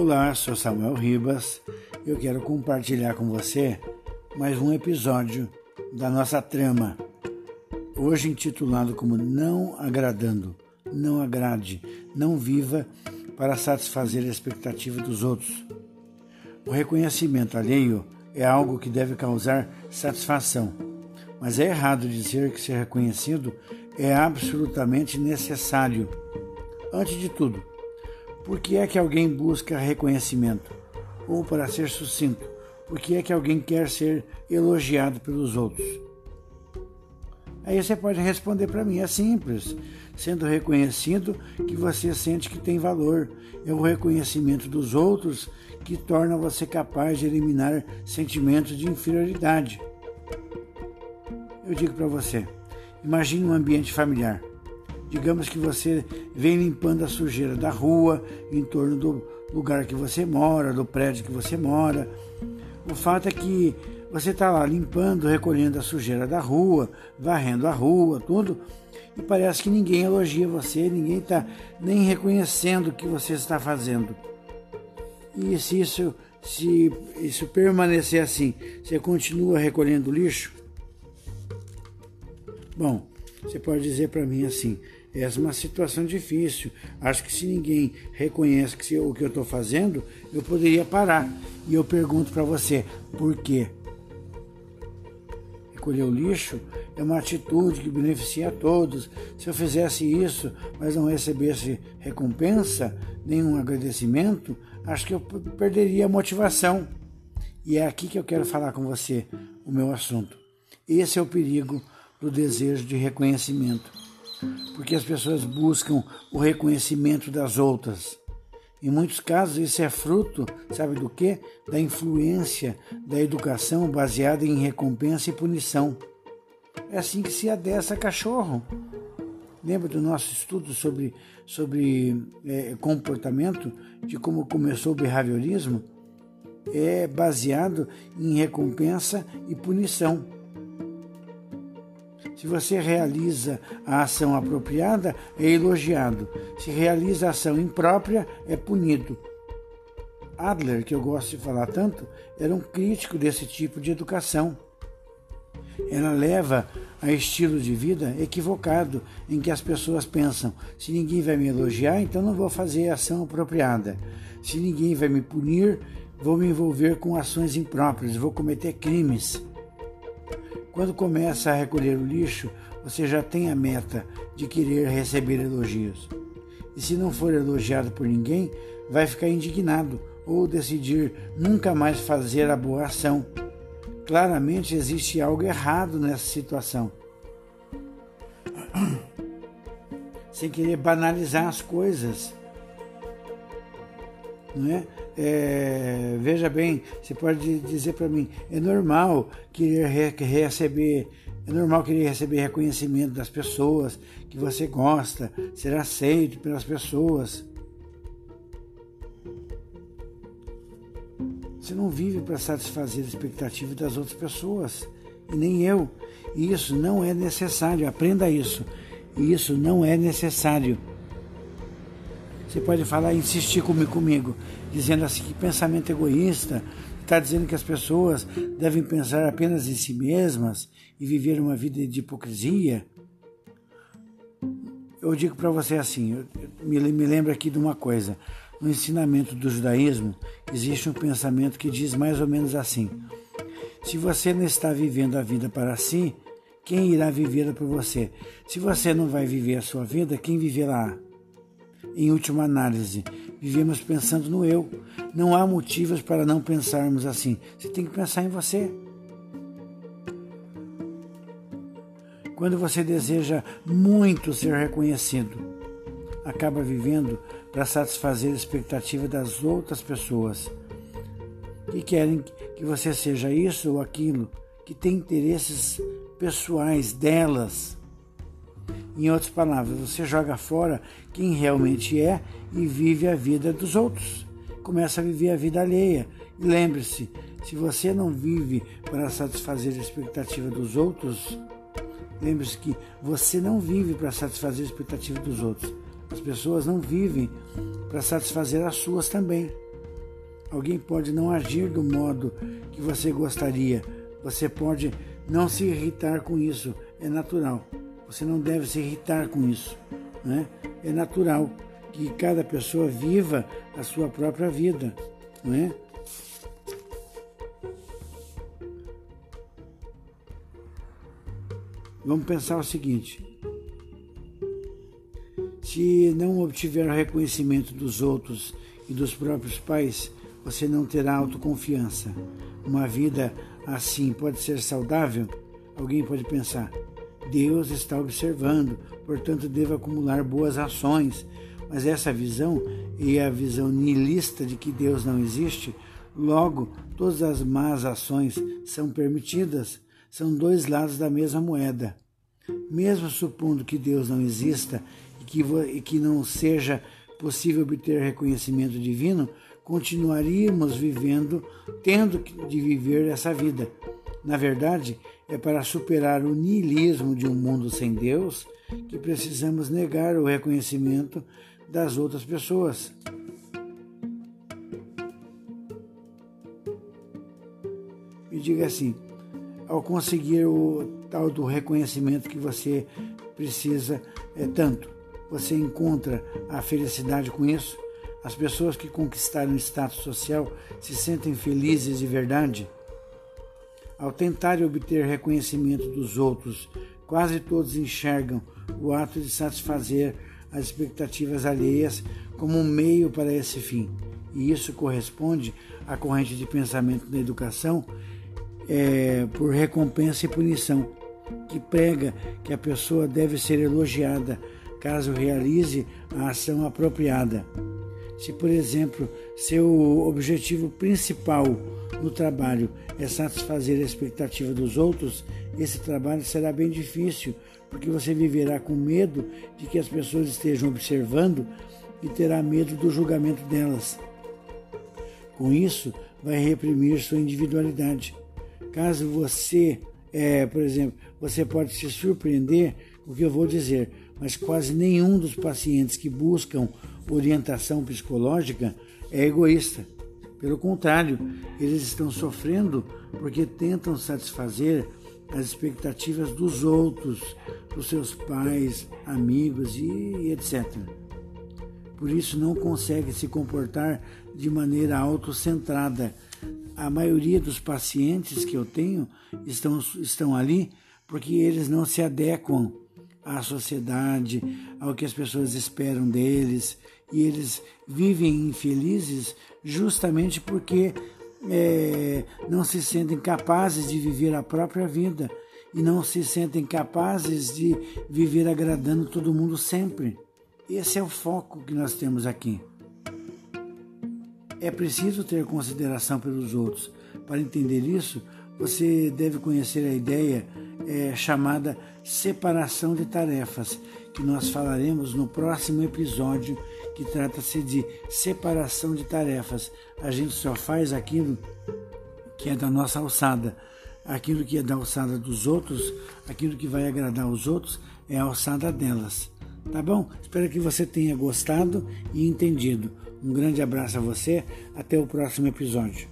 Olá, sou Samuel Ribas. Eu quero compartilhar com você mais um episódio da nossa trama. Hoje intitulado como Não Agradando. Não agrade, não viva para satisfazer a expectativa dos outros. O reconhecimento alheio é algo que deve causar satisfação, mas é errado dizer que ser reconhecido é absolutamente necessário. Antes de tudo, por que é que alguém busca reconhecimento? Ou, para ser sucinto, por que é que alguém quer ser elogiado pelos outros? Aí você pode responder para mim, é simples. Sendo reconhecido que você sente que tem valor. É o reconhecimento dos outros que torna você capaz de eliminar sentimentos de inferioridade. Eu digo para você, imagine um ambiente familiar. Digamos que você vem limpando a sujeira da rua, em torno do lugar que você mora, do prédio que você mora. O fato é que você está lá limpando, recolhendo a sujeira da rua, varrendo a rua, tudo, e parece que ninguém elogia você, ninguém está nem reconhecendo o que você está fazendo. E se isso, se isso permanecer assim, você continua recolhendo lixo? Bom, você pode dizer para mim assim: é uma situação difícil. Acho que se ninguém reconhece que o que eu estou fazendo, eu poderia parar. E eu pergunto para você, por quê? Recolher o lixo é uma atitude que beneficia a todos. Se eu fizesse isso, mas não recebesse recompensa, nenhum agradecimento, acho que eu perderia a motivação. E é aqui que eu quero falar com você o meu assunto. Esse é o perigo do desejo de reconhecimento porque as pessoas buscam o reconhecimento das outras. Em muitos casos, isso é fruto, sabe do que? Da influência da educação baseada em recompensa e punição. É assim que se adessa cachorro. Lembra do nosso estudo sobre, sobre é, comportamento, de como começou o behaviorismo? É baseado em recompensa e punição. Se você realiza a ação apropriada, é elogiado. Se realiza a ação imprópria, é punido. Adler, que eu gosto de falar tanto, era um crítico desse tipo de educação. Ela leva a estilo de vida equivocado, em que as pessoas pensam: se ninguém vai me elogiar, então não vou fazer ação apropriada. Se ninguém vai me punir, vou me envolver com ações impróprias, vou cometer crimes. Quando começa a recolher o lixo, você já tem a meta de querer receber elogios. E se não for elogiado por ninguém, vai ficar indignado ou decidir nunca mais fazer a boa ação. Claramente existe algo errado nessa situação. Sem querer banalizar as coisas. Não é? Veja bem, você pode dizer para mim, é normal querer receber, é normal querer receber reconhecimento das pessoas, que você gosta, ser aceito pelas pessoas. Você não vive para satisfazer a expectativa das outras pessoas, e nem eu. E isso não é necessário, aprenda isso. Isso não é necessário. Você pode falar, insistir comigo, comigo dizendo assim que pensamento egoísta está dizendo que as pessoas devem pensar apenas em si mesmas e viver uma vida de hipocrisia. Eu digo para você assim, me, me aqui de uma coisa. No ensinamento do judaísmo existe um pensamento que diz mais ou menos assim: se você não está vivendo a vida para si, quem irá vivê-la por você? Se você não vai viver a sua vida, quem viverá? Em última análise, vivemos pensando no eu. Não há motivos para não pensarmos assim. Você tem que pensar em você. Quando você deseja muito ser reconhecido, acaba vivendo para satisfazer a expectativa das outras pessoas que querem que você seja isso ou aquilo, que tem interesses pessoais delas. Em outras palavras, você joga fora quem realmente é e vive a vida dos outros. Começa a viver a vida alheia. E lembre-se, se você não vive para satisfazer a expectativa dos outros, lembre-se que você não vive para satisfazer a expectativa dos outros. As pessoas não vivem para satisfazer as suas também. Alguém pode não agir do modo que você gostaria. Você pode não se irritar com isso. É natural. Você não deve se irritar com isso. Né? É natural que cada pessoa viva a sua própria vida. Não é? Vamos pensar o seguinte: se não obtiver o reconhecimento dos outros e dos próprios pais, você não terá autoconfiança. Uma vida assim pode ser saudável? Alguém pode pensar: Deus está observando, portanto devo acumular boas ações. Mas essa visão e a visão nihilista de que Deus não existe, logo todas as más ações são permitidas são dois lados da mesma moeda. Mesmo supondo que Deus não exista e que, e que não seja possível obter reconhecimento divino, continuaríamos vivendo, tendo de viver essa vida. Na verdade, é para superar o niilismo de um mundo sem Deus que precisamos negar o reconhecimento das outras pessoas. Me diga assim: ao conseguir o tal do reconhecimento que você precisa é, tanto. Você encontra a felicidade com isso? As pessoas que conquistaram o status social se sentem felizes de verdade? Ao tentar obter reconhecimento dos outros, quase todos enxergam o ato de satisfazer as expectativas alheias como um meio para esse fim. E isso corresponde à corrente de pensamento da educação é, por recompensa e punição, que prega que a pessoa deve ser elogiada caso realize a ação apropriada. Se, por exemplo, seu objetivo principal no trabalho é satisfazer a expectativa dos outros, esse trabalho será bem difícil, porque você viverá com medo de que as pessoas estejam observando e terá medo do julgamento delas. Com isso, vai reprimir sua individualidade. Caso você, é, por exemplo, você pode se surpreender o que eu vou dizer, mas quase nenhum dos pacientes que buscam orientação psicológica é egoísta. Pelo contrário, eles estão sofrendo porque tentam satisfazer as expectativas dos outros, dos seus pais, amigos e etc. Por isso não conseguem se comportar de maneira autocentrada a maioria dos pacientes que eu tenho estão, estão ali porque eles não se adequam à sociedade, ao que as pessoas esperam deles, e eles vivem infelizes justamente porque é, não se sentem capazes de viver a própria vida e não se sentem capazes de viver agradando todo mundo sempre. Esse é o foco que nós temos aqui. É preciso ter consideração pelos outros. Para entender isso, você deve conhecer a ideia é, chamada separação de tarefas, que nós falaremos no próximo episódio, que trata-se de separação de tarefas. A gente só faz aquilo que é da nossa alçada. Aquilo que é da alçada dos outros, aquilo que vai agradar os outros, é a alçada delas. Tá bom? Espero que você tenha gostado e entendido. Um grande abraço a você, até o próximo episódio.